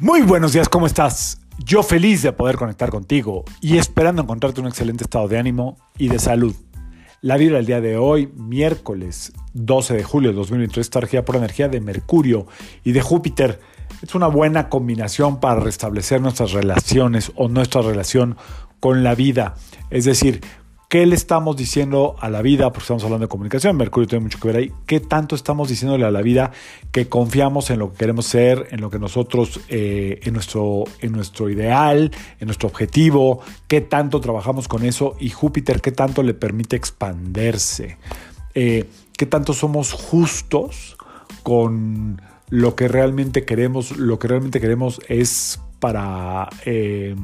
Muy buenos días, ¿cómo estás? Yo feliz de poder conectar contigo y esperando encontrarte un excelente estado de ánimo y de salud. La vibra del día de hoy, miércoles 12 de julio de 2023, está regida por energía de Mercurio y de Júpiter. Es una buena combinación para restablecer nuestras relaciones o nuestra relación con la vida. Es decir, ¿Qué le estamos diciendo a la vida? Porque estamos hablando de comunicación, Mercurio tiene mucho que ver ahí. ¿Qué tanto estamos diciéndole a la vida que confiamos en lo que queremos ser, en lo que nosotros, eh, en, nuestro, en nuestro ideal, en nuestro objetivo? ¿Qué tanto trabajamos con eso? Y Júpiter, ¿qué tanto le permite expanderse? Eh, ¿Qué tanto somos justos con lo que realmente queremos? Lo que realmente queremos es para eh,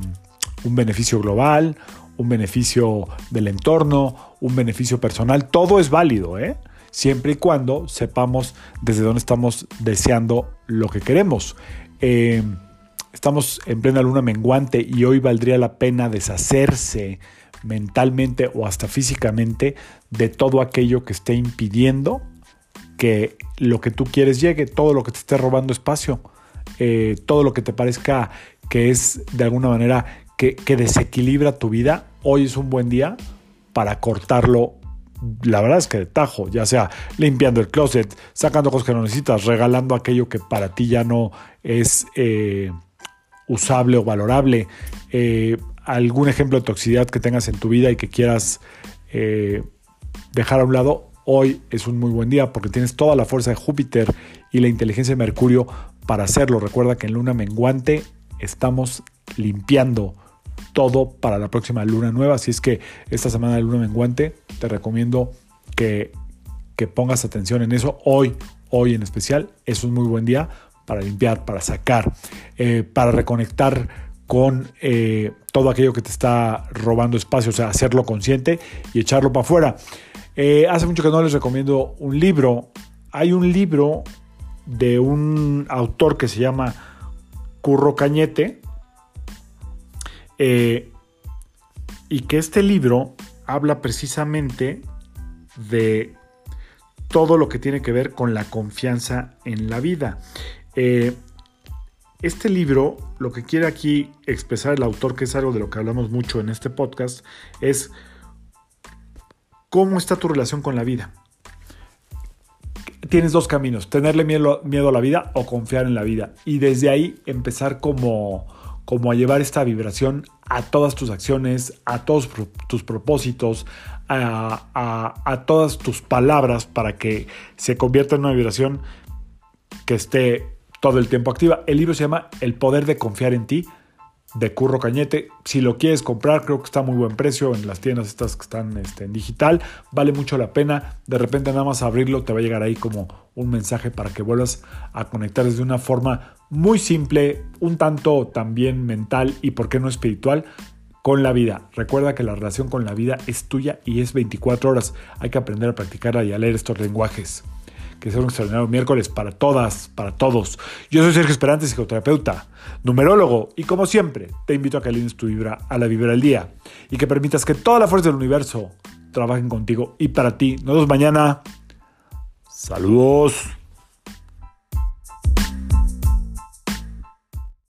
un beneficio global, un beneficio del entorno, un beneficio personal, todo es válido, ¿eh? siempre y cuando sepamos desde dónde estamos deseando lo que queremos. Eh, estamos en plena luna menguante y hoy valdría la pena deshacerse mentalmente o hasta físicamente de todo aquello que esté impidiendo que lo que tú quieres llegue, todo lo que te esté robando espacio, eh, todo lo que te parezca que es de alguna manera que, desequilibra tu vida, hoy es un buen día para cortarlo la verdad es que de tajo, ya sea limpiando el closet, sacando cosas que no necesitas, regalando aquello que para ti ya no es eh, usable o valorable, eh, algún ejemplo de toxicidad que tengas en tu vida y que quieras eh, dejar a un lado, hoy es un muy buen día porque tienes toda la fuerza de Júpiter y la inteligencia de Mercurio para hacerlo. Recuerda que en luna menguante estamos limpiando todo para la próxima luna nueva. Así es que esta semana de luna menguante te recomiendo que, pongas atención en eso. Hoy, hoy en especial, es un muy buen día para limpiar, para sacar, eh, para reconectar con eh, todo aquello que te está robando espacio, o sea, hacerlo consciente y echarlo para afuera. Eh, hace mucho que no les recomiendo un libro. Hay un libro de un autor que se llama Curro Cañete, eh, y que este libro habla precisamente de todo lo que tiene que ver con la confianza en la vida. Eh, este libro, lo que quiere aquí expresar el autor, que es algo de lo que hablamos mucho en este podcast, es cómo está tu relación con la vida. Tienes dos caminos, tenerle miedo, miedo a la vida o confiar en la vida. Y desde ahí empezar como como a llevar esta vibración a todas tus acciones, a todos tus propósitos, a, todas tus palabras para que se convierta en una vibración que esté todo el tiempo activa. El libro se llama El poder de confiar en ti de Curro Cañete. Si lo quieres comprar, creo que está a muy buen precio en las tiendas estas que están este, en digital. Vale mucho la pena. De repente nada más abrirlo te va a llegar ahí como un mensaje para que vuelvas a conectar desde una forma muy simple, un tanto también mental y por qué no espiritual con la vida. Recuerda que la relación con la vida es tuya y es 24 horas. Hay que aprender a practicarla y a leer estos lenguajes que sea un extraordinario miércoles para todas, para todos. Yo soy Sergio Esperante, psicoterapeuta, numerólogo, y como siempre, te invito a que alines tu vibra a la vibra del día y que permitas que toda la fuerza del universo trabajen contigo y para ti. Nos vemos mañana. Saludos.